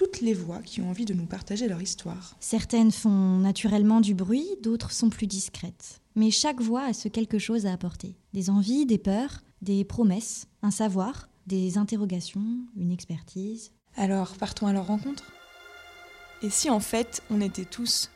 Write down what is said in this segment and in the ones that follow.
toutes les voix qui ont envie de nous partager leur histoire. Certaines font naturellement du bruit, d'autres sont plus discrètes. Mais chaque voix a ce quelque chose à apporter. Des envies, des peurs, des promesses, un savoir, des interrogations, une expertise. Alors, partons à leur rencontre Et si en fait, on était tous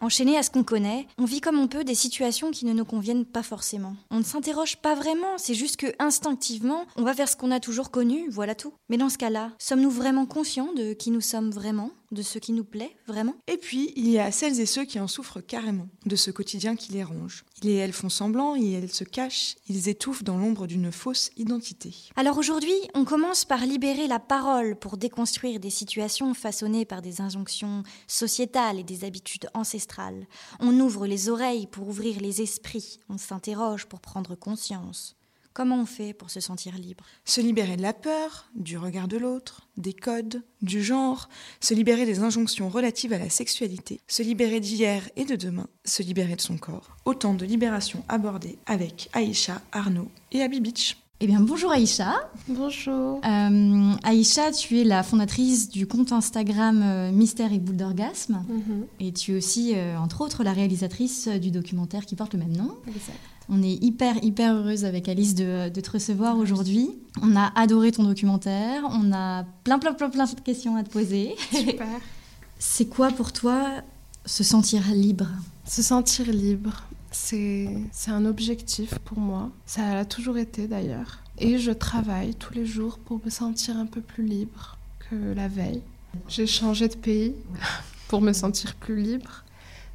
Enchaînés à ce qu'on connaît, on vit comme on peut des situations qui ne nous conviennent pas forcément. On ne s'interroge pas vraiment, c'est juste que instinctivement, on va vers ce qu'on a toujours connu, voilà tout. Mais dans ce cas-là, sommes-nous vraiment conscients de qui nous sommes vraiment? De ce qui nous plaît vraiment Et puis, il y a celles et ceux qui en souffrent carrément, de ce quotidien qui les ronge. Ils et elles font semblant, et elles se cachent, ils étouffent dans l'ombre d'une fausse identité. Alors aujourd'hui, on commence par libérer la parole pour déconstruire des situations façonnées par des injonctions sociétales et des habitudes ancestrales. On ouvre les oreilles pour ouvrir les esprits, on s'interroge pour prendre conscience. Comment on fait pour se sentir libre? Se libérer de la peur, du regard de l'autre, des codes, du genre, se libérer des injonctions relatives à la sexualité, se libérer d'hier et de demain, se libérer de son corps. Autant de libérations abordées avec Aïcha, Arnaud et Abby Beach. Eh bien, bonjour Aïcha. Bonjour. Euh, Aïcha, tu es la fondatrice du compte Instagram euh, Mystère et Boule d'Orgasme. Mhm. Et tu es aussi, euh, entre autres, la réalisatrice du documentaire qui porte le même nom. Exact. On est hyper, hyper heureuse avec Alice de, de te recevoir aujourd'hui. On a adoré ton documentaire. On a plein, plein, plein, plein de questions à te poser. Super. C'est quoi pour toi se sentir libre? Se sentir libre, c'est un objectif pour moi. Ça l'a toujours été d'ailleurs. Et je travaille tous les jours pour me sentir un peu plus libre que la veille. J'ai changé de pays pour me sentir plus libre.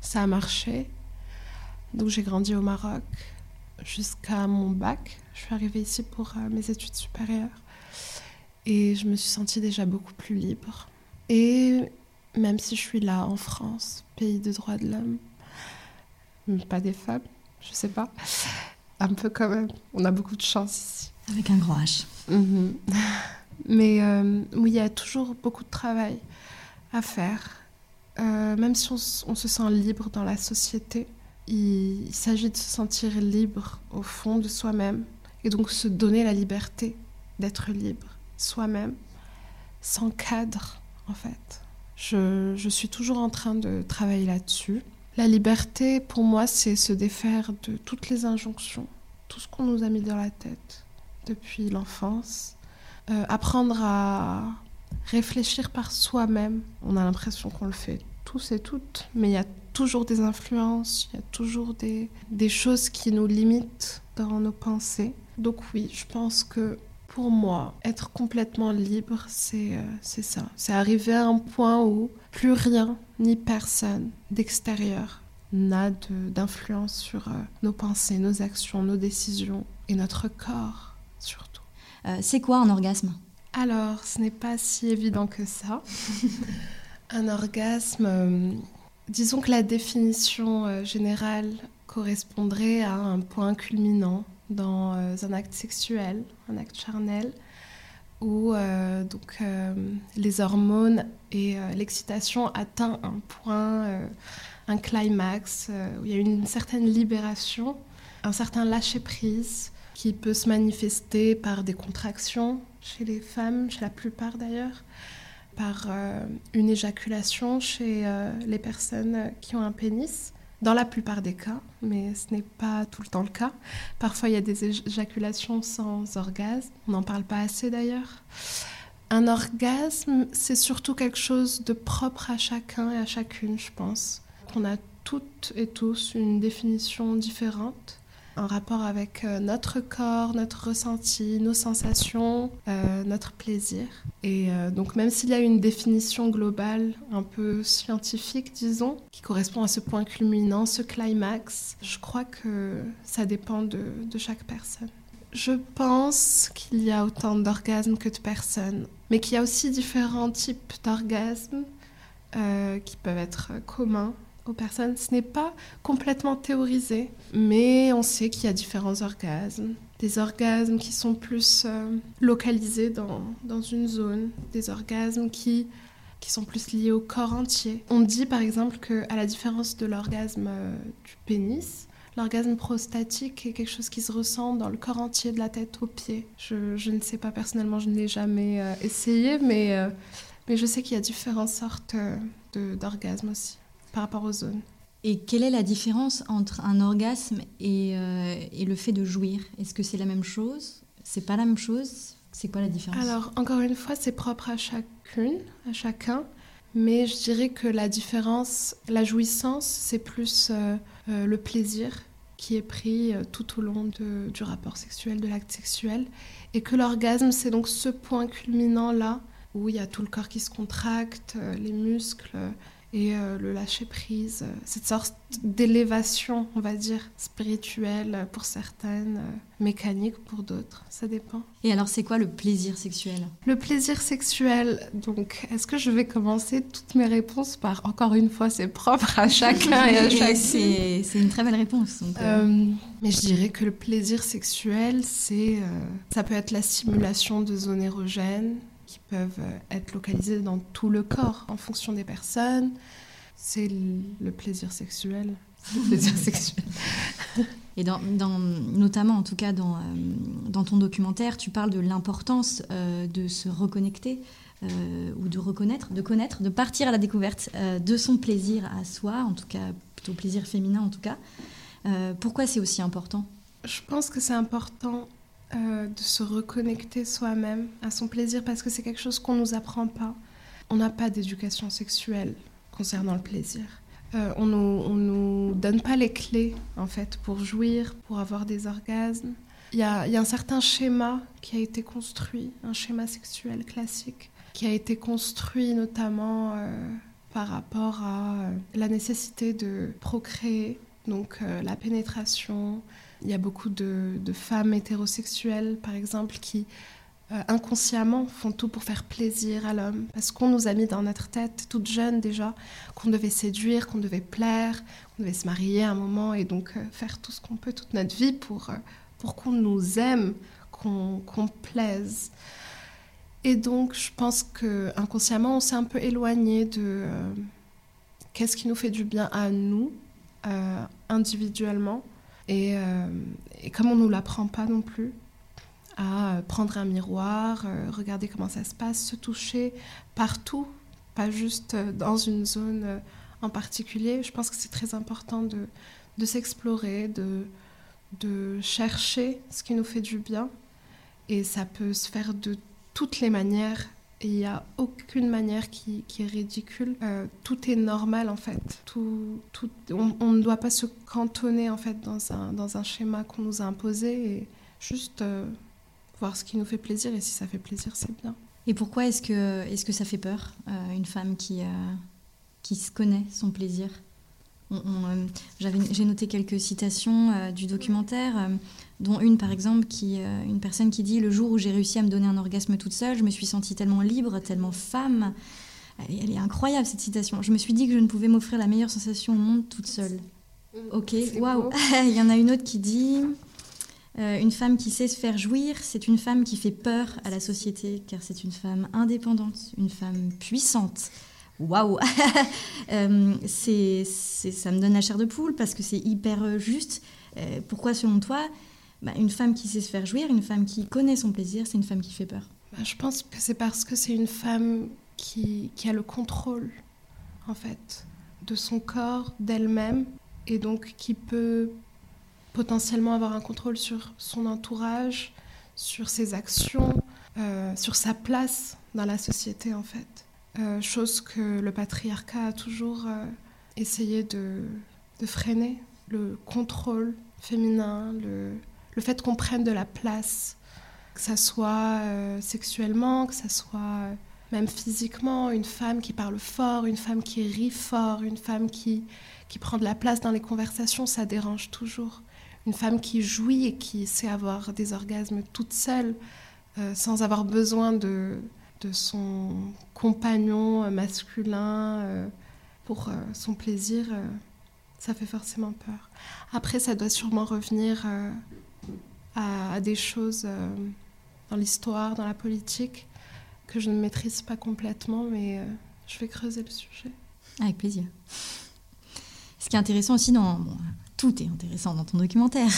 Ça a marché. Donc j'ai grandi au Maroc jusqu'à mon bac. Je suis arrivée ici pour euh, mes études supérieures. Et je me suis sentie déjà beaucoup plus libre. Et même si je suis là en France, pays de droits de l'homme, pas des femmes, je sais pas, un peu quand même. On a beaucoup de chance ici. Avec un grand H. Mhm. Mais euh, oui, il y a toujours beaucoup de travail à faire. Euh, même si on se sent libre dans la société, il, il s'agit de se sentir libre au fond de soi-même et donc se donner la liberté d'être libre soi-même, sans cadre en fait. Je, je suis toujours en train de travailler là-dessus. La liberté, pour moi, c'est se défaire de toutes les injonctions, tout ce qu'on nous a mis dans la tête depuis l'enfance. Euh, apprendre à réfléchir par soi-même. On a l'impression qu'on le fait tous et toutes, mais il y a toujours des influences, il y a toujours des, des choses qui nous limitent dans nos pensées. Donc oui, je pense que pour moi, être complètement libre, c'est euh, c'est ça. C'est arriver à un point où plus rien ni personne d'extérieur n'a de- d'influence sur euh, nos pensées, nos actions, nos décisions et notre corps surtout. Euh, c'est quoi un orgasme? Alors, ce n'est pas si évident que ça. un orgasme, euh, disons que la définition euh, générale correspondrait à un point culminant dans euh, un acte sexuel, un acte charnel, où euh, donc, euh, les hormones et l'excitation atteint un point, un climax, où il y a une certaine libération, un certain lâcher-prise qui peut se manifester par des contractions chez les femmes, chez la plupart d'ailleurs, par une éjaculation chez les personnes qui ont un pénis, dans la plupart des cas, mais ce n'est pas tout le temps le cas. Parfois, il y a des éjaculations sans orgasme, on n'en parle pas assez d'ailleurs. Un orgasme, c'est surtout quelque chose de propre à chacun et à chacune, je pense. On a toutes et tous une définition différente un rapport avec euh, notre corps, notre ressenti, nos sensations, euh, notre plaisir. Et euh, donc même s'il y a une définition globale un peu scientifique, disons, qui correspond à ce point culminant, ce climax, je crois que ça dépend de, chaque personne. Je pense qu'il y a autant d'orgasmes que de personnes, mais qu'il y a aussi différents types d'orgasmes qui peuvent être communs aux personnes. Ce n'est pas complètement théorisé, mais on sait qu'il y a différents orgasmes. Des orgasmes qui sont plus euh, localisés dans, dans, une zone, des orgasmes qui, qui sont plus liés au corps entier. On dit par exemple qu'à la différence de l'orgasme euh, du pénis, l'orgasme prostatique est quelque chose qui se ressent dans le corps entier, de la tête aux pieds. Je, je ne sais pas personnellement, je ne l'ai jamais euh, essayé, mais, mais je sais qu'il y a différentes sortes d'orgasmes aussi par rapport aux zones. Et quelle est la différence entre un orgasme et, euh, et le fait de jouir? Est-ce que c'est la même chose? C'est pas la même chose? C'est quoi la différence? Alors, encore une fois, c'est propre à chacune, à chacun. Mais je dirais que la différence, la jouissance, c'est plus euh, euh, le plaisir qui est pris tout au long de, du rapport sexuel, de l'acte sexuel. Et que l'orgasme, c'est donc ce point culminant-là où il y a tout le corps qui se contracte, les muscles, et euh, le lâcher prise, euh, cette sorte d'élévation, on va dire, spirituelle pour certaines, euh, mécanique pour d'autres, ça dépend. Et alors c'est quoi le plaisir sexuel? Le plaisir sexuel, donc est-ce que je vais commencer toutes mes réponses par, encore une fois, c'est propre à chacun et à chacune? C'est une très belle réponse. mais je dirais que le plaisir sexuel, c'est, ça peut être la stimulation de zones érogènes, qui peuvent euh, être localisées dans tout le corps en fonction des personnes. C'est le plaisir sexuel. Le plaisir sexuel. Et dans, notamment, en tout cas, dans, euh, dans ton documentaire, tu parles de l'importance euh, de se reconnecter ou de reconnaître, de connaître, de partir à la découverte de son plaisir à soi, en tout cas, plutôt plaisir féminin en tout cas. pourquoi c'est aussi important? Je pense que c'est important euh, de se reconnecter soi-même à son plaisir parce que c'est quelque chose qu'on ne nous apprend pas. On n'a pas d'éducation sexuelle concernant le plaisir. Euh, on ne nous, donne pas les clés en fait pour jouir, pour avoir des orgasmes. Il y, a, un certain schéma qui a été construit, un schéma sexuel classique, qui a été construit notamment euh, par rapport à la nécessité de procréer, donc la pénétration, il y a beaucoup de, femmes hétérosexuelles, par exemple, qui euh, inconsciemment font tout pour faire plaisir à l'homme. Parce qu'on nous a mis dans notre tête, toute jeune déjà, qu'on devait séduire, qu'on devait plaire, qu'on devait se marier à un moment et donc euh, faire tout ce qu'on peut toute notre vie pour, euh, pour qu'on nous aime, qu'on plaise. Et donc, je pense que inconsciemment, on s'est un peu éloigné de qu'est-ce qui nous fait du bien à nous, individuellement, euh, et, comme on ne nous l'apprend pas non plus, à prendre un miroir, euh, regarder comment ça se passe, se toucher partout, pas juste dans une zone euh, en particulier. Je pense que c'est très important de, de s'explorer, de, de chercher ce qui nous fait du bien. Et ça peut se faire de toutes les manières il n'y a aucune manière qui, est ridicule. Euh, tout est normal en fait. On, ne doit pas se cantonner en fait dans un, schéma qu'on nous a imposé et juste euh, voir ce qui nous fait plaisir et si ça fait plaisir, c'est bien. Et pourquoi est-ce que, est que ça fait peur, euh, une femme qui, qui se connaît son plaisir? J'ai noté quelques citations du documentaire dont une par exemple, qui, euh, une personne qui dit Le jour où j'ai réussi à me donner un orgasme toute seule, je me suis sentie tellement libre, tellement femme. Elle, est incroyable cette citation. Je me suis dit que je ne pouvais m'offrir la meilleure sensation au monde toute seule. Mm, ok, waouh Il y en a une autre qui dit euh, Une femme qui sait se faire jouir, c'est une femme qui fait peur à la société, car c'est une femme indépendante, une femme puissante. Waouh euh, c'est, Ça me donne la chair de poule parce que c'est hyper juste. pourquoi, selon toi, bah, une femme qui sait se faire jouir, une femme qui connaît son plaisir, c'est une femme qui fait peur? Bah, je pense que c'est parce que c'est une femme qui, a le contrôle, en fait, de son corps, d'elle-même, et donc qui peut potentiellement avoir un contrôle sur son entourage, sur ses actions, euh, sur sa place dans la société, en fait. Euh, chose que le patriarcat a toujours euh, essayé de, freiner, le contrôle féminin, le, fait qu'on prenne de la place, que ça soit euh, sexuellement, que ça soit même physiquement, une femme qui parle fort, une femme qui rit fort, une femme qui, qui prend de la place dans les conversations, ça dérange toujours. Une femme qui jouit et qui sait avoir des orgasmes toute seule, sans avoir besoin de, de son compagnon masculin pour euh, son plaisir, euh, ça fait forcément peur. Après, ça doit sûrement revenir à, des choses dans l'histoire, dans la politique, que je ne maîtrise pas complètement, mais je vais creuser le sujet. Avec plaisir. Ce qui est intéressant aussi dans... tout est intéressant dans ton documentaire,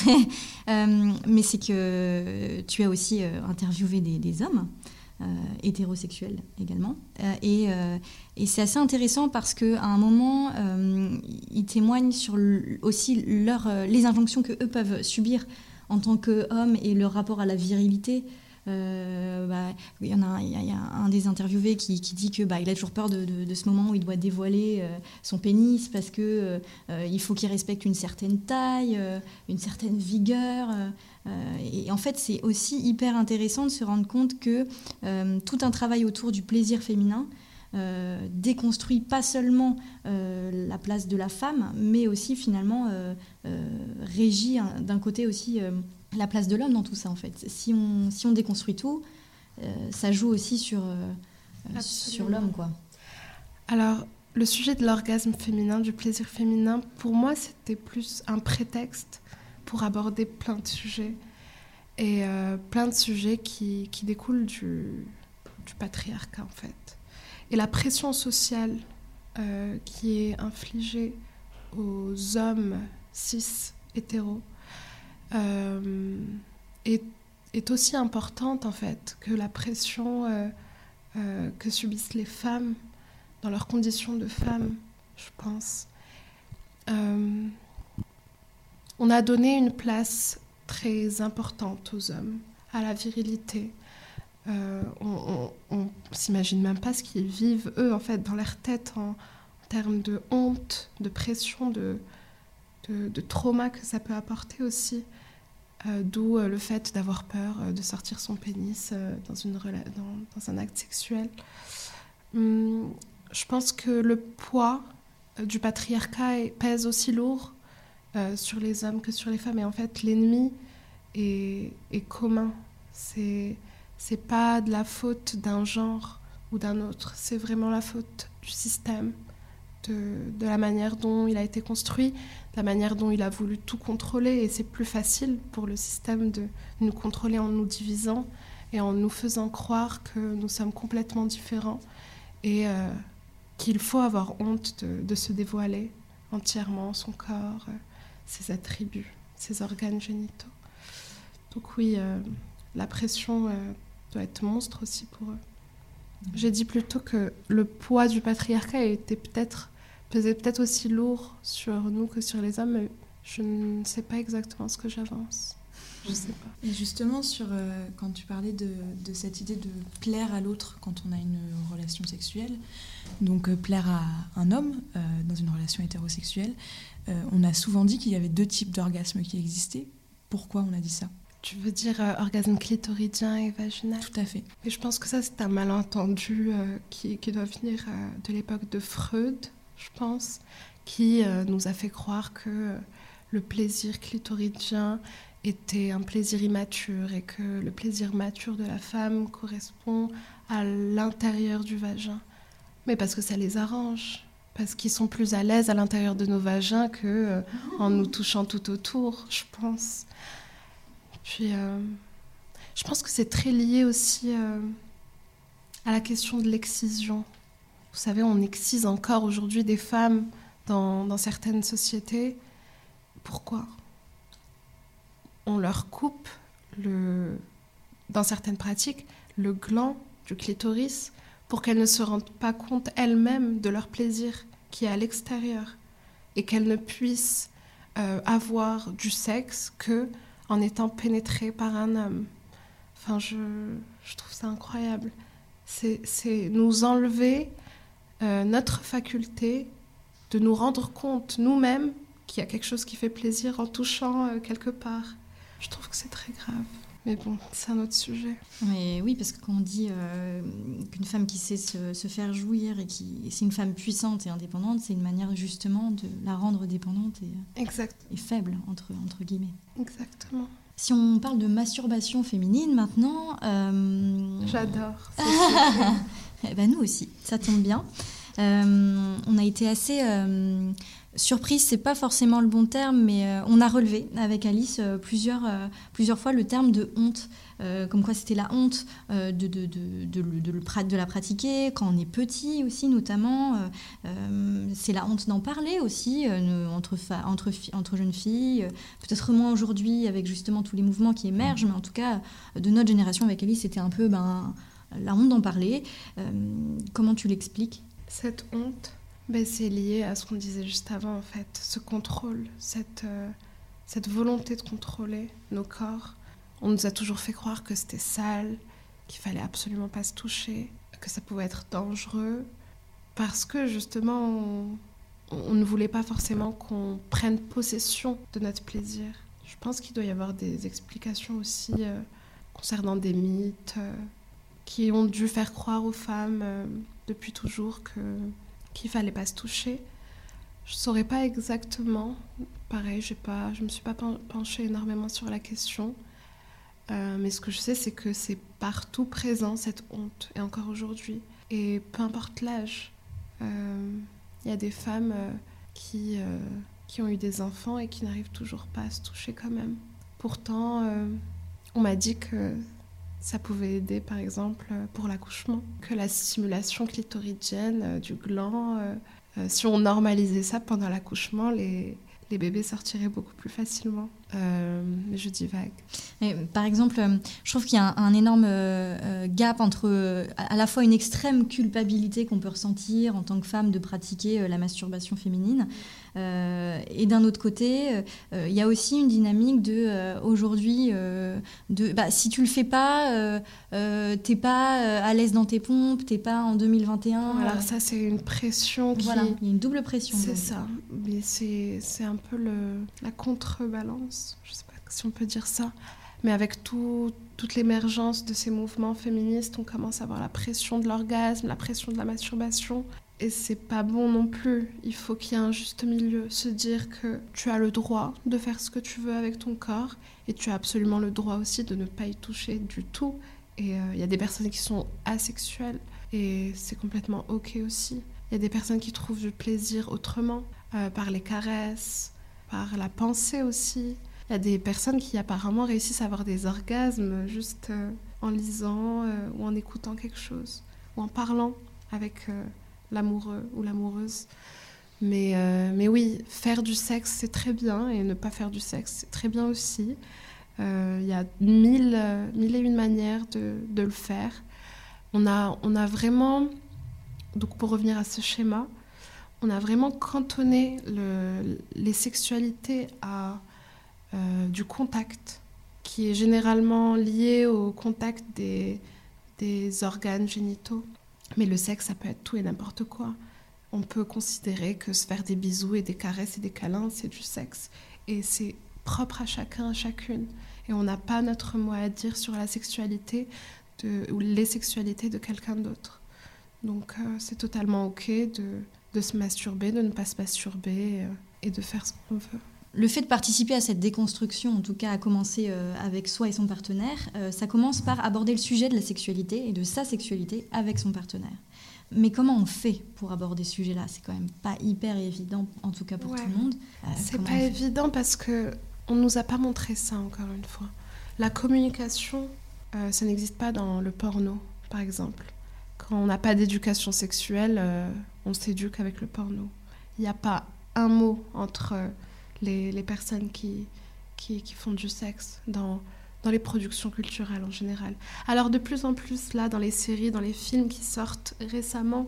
mais c'est que tu as aussi interviewé des hommes euh, hétérosexuels également. Euh, et, euh, et c'est assez intéressant parce qu'à un moment, ils témoignent sur aussi leur, les injonctions que eux peuvent subir en tant qu'hommes et leur rapport à la virilité. Bah, il y en a, un des interviewés qui, dit que bah, il a toujours peur de, ce moment où il doit dévoiler son pénis parce que il faut qu'il respecte une certaine taille, une certaine vigueur. Euh, et en fait, c'est aussi hyper intéressant de se rendre compte que euh, tout un travail autour du plaisir féminin euh, déconstruit pas seulement la place de la femme, mais aussi finalement régit hein, d'un côté aussi la place de l'homme dans tout ça en fait. Si on, si on déconstruit tout, ça joue aussi sur, sur l'homme quoi. Alors, le sujet de l'orgasme féminin, du plaisir féminin, pour moi, c'était plus un prétexte pour aborder plein de sujets. Et euh, plein de sujets qui, qui découlent du, du, patriarcat, en fait. Et la pression sociale euh, qui est infligée aux hommes cis hétéros euh, est, aussi importante, en fait, que la pression que subissent les femmes dans leurs conditions de femmes, je pense. On a donné une place très importante aux hommes, à la virilité. Euh, on, on, s'imagine même pas ce qu'ils vivent, eux, en fait, dans leur tête, en, termes de honte, de pression, de, de, trauma que ça peut apporter aussi. Euh, d'où euh, le fait d'avoir peur de sortir son pénis dans, une dans, un acte sexuel. Hum, je pense que le poids du patriarcat pèse aussi lourd euh, sur les hommes que sur les femmes. Et en fait, l'ennemi est, commun. C'est c'est pas de la faute d'un genre ou d'un autre. C'est vraiment la faute du système, de, de, la manière dont il a été construit, de la manière dont il a voulu tout contrôler. Et c'est plus facile pour le système de nous contrôler en nous divisant et en nous faisant croire que nous sommes complètement différents et euh, qu'il faut avoir honte de, de, se dévoiler entièrement, son corps. Euh, ses attributs, ses organes génitaux. Donc oui, euh, la pression euh, doit être monstre aussi pour eux. J'ai dit plutôt que le poids du patriarcat était peut-être pesait peut-être aussi lourd sur nous que sur les hommes, mais je ne sais pas exactement ce que j'avance. Je sais pas. Et justement, sur, euh, quand tu parlais de, de, cette idée de plaire à l'autre quand on a une relation sexuelle, donc plaire à un homme dans une relation hétérosexuelle, euh, on a souvent dit qu'il y avait deux types d'orgasmes qui existaient. Pourquoi on a dit ça? Tu veux dire euh, orgasme clitoridien et vaginal? Tout à fait. Et je pense que ça, c'est un malentendu euh, qui, doit venir de l'époque de Freud, je pense, qui nous a fait croire que le plaisir clitoridien était un plaisir immature et que le plaisir mature de la femme correspond à l'intérieur du vagin. Mais parce que ça les arrange parce qu'ils sont plus à l'aise à l'intérieur de nos vagins que euh, en nous touchant tout autour, je pense. Puis, euh, je pense que c'est très lié aussi euh, à la question de l'excision. Vous savez, on excise encore aujourd'hui des femmes dans, certaines sociétés. Pourquoi? On leur coupe, le, dans certaines pratiques, le gland du clitoris pour qu'elles ne se rendent pas compte elles-mêmes de leur plaisir qui est à l'extérieur et qu'elles ne puissent euh, avoir du sexe que en étant pénétrées par un homme. Enfin, je trouve ça incroyable. C'est nous enlever euh, notre faculté de nous rendre compte nous-mêmes qu'il y a quelque chose qui fait plaisir en touchant euh, quelque part. Je trouve que c'est très grave. Mais bon, c'est un autre sujet. Mais oui, parce que quand on dit euh, qu'une femme qui sait se, faire jouir et qui c'est une femme puissante et indépendante, c'est une manière justement de la rendre dépendante et, exact. et faible, entre, entre guillemets. Exactement. Si on parle de masturbation féminine maintenant... Euh... J'adore. eh ben nous aussi, ça tombe bien. on a été assez surprise, c'est pas forcément le bon terme, mais on a relevé avec Alice plusieurs, plusieurs fois le terme de honte. comme quoi c'était la honte de, de, de, de, la pratiquer quand on est petit aussi notamment. c'est la honte d'en parler aussi entre, entre, entre jeunes filles, peut-être moins aujourd'hui avec justement tous les mouvements qui émergent, mais en tout cas de notre génération avec Alice c'était un peu ben, la honte d'en parler. comment tu l'expliques? Cette honte, ben, c'est lié à ce qu'on disait juste avant, en fait. Ce contrôle, cette, euh, cette volonté de contrôler nos corps. On nous a toujours fait croire que c'était sale, qu'il fallait absolument pas se toucher, que ça pouvait être dangereux, parce que justement, on, ne voulait pas forcément qu'on prenne possession de notre plaisir. Je pense qu'il doit y avoir des explications aussi euh, concernant des mythes euh, qui ont dû faire croire aux femmes depuis toujours que qu'il fallait pas se toucher. Je saurais pas exactement. Pareil, j'ai pas, je me suis pas penchée énormément sur la question. Euh, mais ce que je sais, c'est que c'est partout présent cette honte, et encore aujourd'hui. Et peu importe l'âge, il euh, y a des femmes euh, qui, qui ont eu des enfants et qui n'arrivent toujours pas à se toucher quand même. Pourtant, on m'a dit que ça pouvait aider, par exemple, pour l'accouchement, que la stimulation clitoridienne euh, du gland, euh, euh, si on normalisait ça pendant l'accouchement, les, les bébés sortiraient beaucoup plus facilement. Euh, je dis vague. Et, par exemple, je trouve qu'il y a un, énorme gap entre à la fois une extrême culpabilité qu'on peut ressentir en tant que femme de pratiquer la masturbation féminine, euh, et d'un autre côté, euh, il y a aussi une dynamique de euh, aujourd'hui, de bah, si tu le fais pas, t'es pas à l'aise dans tes pompes, t'es pas en 2021. Alors ça, c'est une pression qui... Voilà, il y a une double pression. C'est ça, mais c'est un peu le, la contrebalance, je sais pas si on peut dire ça. Mais avec tout, toute l'émergence de ces mouvements féministes, on commence à avoir la pression de l'orgasme, la pression de la masturbation. Et c'est pas bon non plus. Il faut qu'il y ait un juste milieu. Se dire que tu as le droit de faire ce que tu veux avec ton corps et tu as absolument le droit aussi de ne pas y toucher du tout. Et euh, il y a des personnes qui sont asexuelles et c'est complètement ok aussi. Il y a des personnes qui trouvent du plaisir autrement, euh, par les caresses, par la pensée aussi. Il y a des personnes qui apparemment réussissent à avoir des orgasmes juste euh, en lisant ou en écoutant quelque chose ou en parlant avec l'amoureux ou l'amoureuse. Mais, euh, mais oui, faire du sexe, c'est très bien, et ne pas faire du sexe, c'est très bien aussi. Euh, il y a mille, mille et une manières de, de, le faire. On a, on a vraiment, donc pour revenir à ce schéma, on a vraiment cantonné le, les sexualités à euh, du contact, qui est généralement lié au contact des, des organes génitaux. Mais le sexe, ça peut être tout et n'importe quoi. On peut considérer que se faire des bisous et des caresses et des câlins, c'est du sexe. Et c'est propre à chacun, à chacune. Et on n'a pas notre mot à dire sur la sexualité ou les sexualités de quelqu'un d'autre. Donc euh, c'est totalement OK de, de, se masturber, de ne pas se masturber euh, et de faire ce qu'on veut le fait de participer à cette déconstruction, en tout cas à commencer euh, avec soi et son partenaire, euh, ça commence par aborder le sujet de la sexualité et de sa sexualité avec son partenaire. Mais comment on fait pour aborder ce sujet-là? C'est quand même pas hyper évident, en tout cas pour tout le monde. Euh, c'est pas évident parce que on nous a pas montré ça encore une fois. La communication, ça n'existe pas dans le porno, par exemple. Quand on n'a pas d'éducation sexuelle, on s'éduque avec le porno. Il n'y a pas un mot entre les, personnes qui, qui, font du sexe dans, dans les productions culturelles en général. Alors de plus en plus, là, dans les séries, dans les films qui sortent récemment,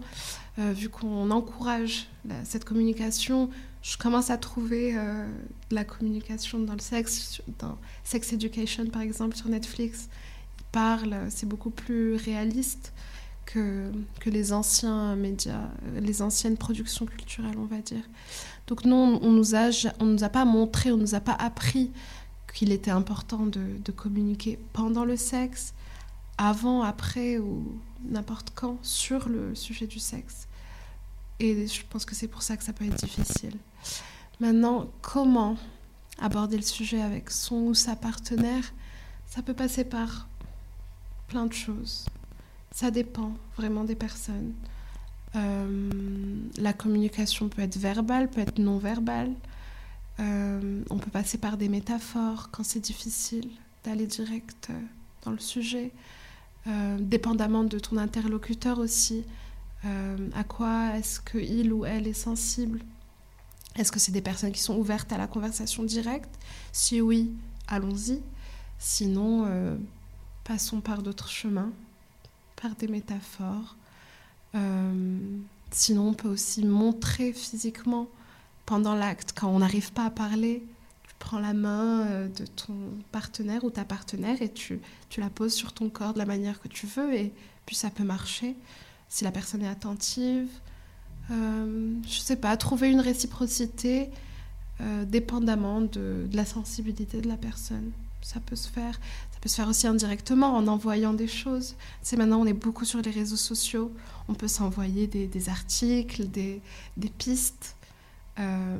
euh, vu qu'on encourage cette communication, je commence à trouver euh, la communication dans le sexe, dans Sex Education par exemple sur Netflix. Ils parlent, c'est beaucoup plus réaliste que, les anciens médias, les anciennes productions culturelles, on va dire. Donc non, on nous a, on nous a pas montré, on nous a pas appris qu'il était important de, communiquer pendant le sexe, avant, après ou n'importe quand sur le sujet du sexe. Et je pense que c'est pour ça que ça peut être difficile. Maintenant, comment aborder le sujet avec son ou sa partenaire? Ça peut passer par plein de choses. Ça dépend vraiment des personnes. Euh, la communication peut être verbale, peut être non verbale. Euh, on peut passer par des métaphores quand c'est difficile d'aller direct euh, dans le sujet. dépendamment de ton interlocuteur aussi. à quoi est-ce que il ou elle est sensible? Est-ce que c'est des personnes qui sont ouvertes à la conversation directe? Si oui, allons-y. Sinon, passons par d'autres chemins, par des métaphores. Euh, sinon, on peut aussi montrer physiquement pendant l'acte, quand on n'arrive pas à parler, tu prends la main euh, de ton partenaire ou ta partenaire et tu, tu la poses sur ton corps de la manière que tu veux et puis ça peut marcher si la personne est attentive. Euh, je sais pas, trouver une réciprocité euh, dépendamment de, de, la sensibilité de la personne. Ça peut se faire. Ça peut se faire aussi indirectement en envoyant des choses. C'est maintenant, on est beaucoup sur les réseaux sociaux. On peut s'envoyer des, articles, des, pistes. Euh,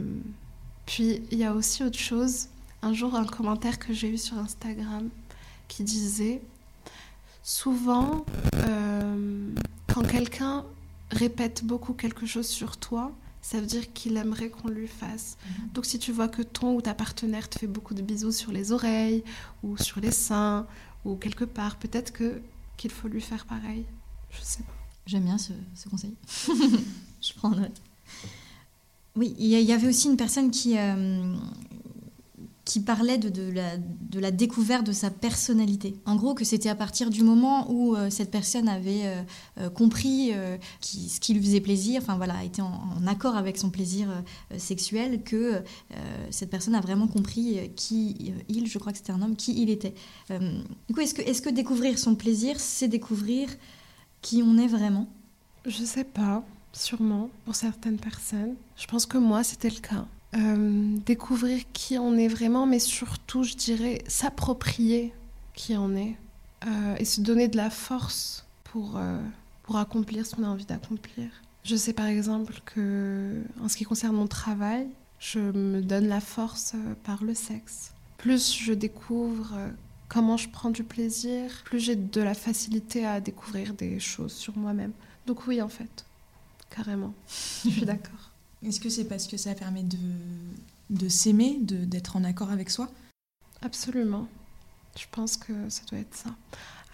puis, il y a aussi autre chose. Un jour, un commentaire que j'ai eu sur Instagram qui disait Souvent, euh, quand quelqu'un répète beaucoup quelque chose sur toi, ça veut dire qu'il aimerait qu'on lui fasse. Mhm. Donc si tu vois que ton ou ta partenaire te fait beaucoup de bisous sur les oreilles ou sur les seins ou quelque part, peut-être que qu'il faut lui faire pareil. Je sais pas. J'aime bien ce, conseil. Je prends note. Oui, il y avait aussi une personne qui, euh, qui parlait de, la, découverte de sa personnalité. En gros, que c'était à partir du moment où euh, cette personne avait euh, euh, compris ce qui lui faisait plaisir, enfin voilà, était en, accord avec son plaisir sexuel, que cette personne a vraiment compris qui il, je crois que c'était un homme, qui il était. du coup, est-ce que, que découvrir son plaisir, c'est découvrir qui on est vraiment? Je sais pas, sûrement, pour certaines personnes. Je pense que moi, c'était le cas. Euh, découvrir qui on est vraiment, mais surtout, je dirais, s'approprier qui on est euh, et se donner de la force pour, euh, pour accomplir ce qu'on a envie d'accomplir. Je sais par exemple que, en ce qui concerne mon travail, je me donne la force par le sexe. Plus je découvre comment je prends du plaisir, plus j'ai de la facilité à découvrir des choses sur moi-même. Donc oui, en fait, carrément, je suis d'accord. Est-ce que c'est parce que ça permet de, de s'aimer, d'être en accord avec soi? Absolument. Je pense que ça doit être ça.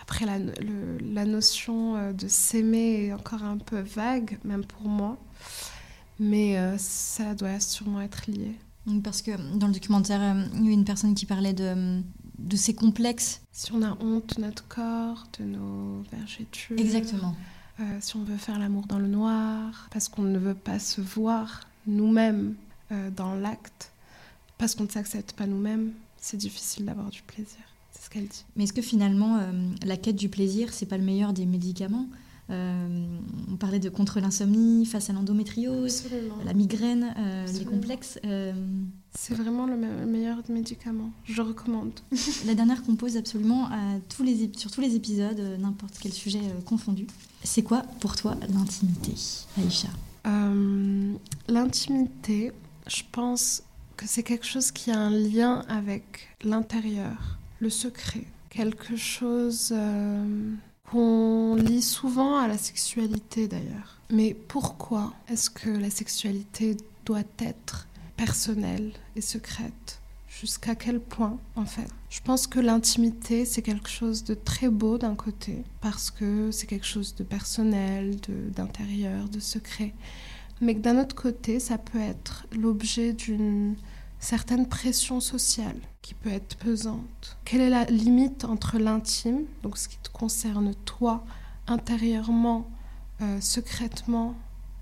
Après, la, la notion euh, de s'aimer est encore un peu vague, même pour moi. Mais euh, ça doit sûrement être lié. Parce que dans le documentaire, euh, il y a une personne qui parlait de, de ses complexes. Si on a honte de notre corps, de nos vergetures. Exactement. Euh, si on veut faire l'amour dans le noir, parce qu'on ne veut pas se voir nous-mêmes euh, dans l'acte, parce qu'on ne s'accepte pas nous-mêmes, c'est difficile d'avoir du plaisir. C'est ce qu'elle dit. Mais est-ce que finalement, euh, la quête du plaisir, c'est pas le meilleur des médicaments? On parlait de contre l'insomnie, face à l'endométriose, la migraine, les complexes. C'est vraiment le, meilleur des médicaments. Je recommande. la dernière qu'on pose absolument à tous les, sur tous les épisodes, n'importe quel sujet confondu. C'est quoi pour toi l'intimité, Aïcha? Euh, L'intimité, je pense que c'est quelque chose qui a un lien avec l'intérieur, le secret. Quelque chose euh, qu'on lit souvent à la sexualité d'ailleurs. Mais pourquoi est-ce que la sexualité doit être personnelle et secrète? Jusqu'à quel point, en fait? Je pense que l'intimité, c'est quelque chose de très beau d'un côté, parce que c'est quelque chose de personnel, d'intérieur, de, secret. Mais que d'un autre côté, ça peut être l'objet d'une certaine pression sociale qui peut être pesante. Quelle est la limite entre l'intime, donc ce qui te concerne toi intérieurement, euh, secrètement,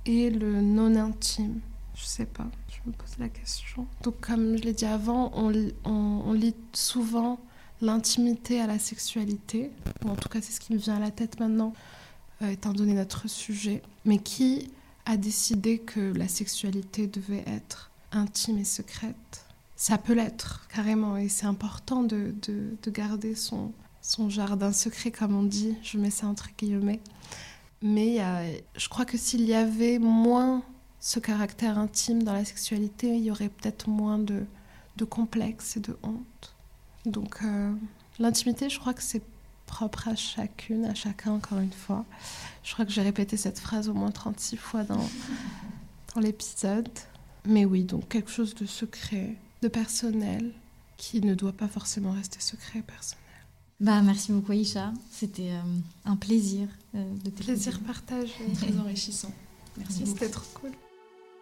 et le non intime Je sais pas je me pose la question. Donc, comme je l'ai dit avant, on, on, lit souvent l'intimité à la sexualité, ou en tout cas c'est ce qui me vient à la tête maintenant, euh, étant donné notre sujet. Mais qui a décidé que la sexualité devait être intime et secrète? Ça peut l'être, carrément, et c'est important de, de, de, garder son, son jardin secret, comme on dit, je mets ça entre guillemets. Mais je crois que s'il y avait moins ce caractère intime dans la sexualité, il y aurait peut-être moins de, de complexes et de honte. Donc euh, l'intimité, je crois que c'est propre à chacune, à chacun, encore une fois. Je crois que j'ai répété cette phrase au moins 36 fois dans, dans l'épisode. Mais oui, donc quelque chose de secret, de personnel, qui ne doit pas forcément rester secret personnel. Bah, merci beaucoup Aïcha, c'était euh, un plaisir euh, de Plaisir partagé. Très enrichissant. Merci, c'était trop cool.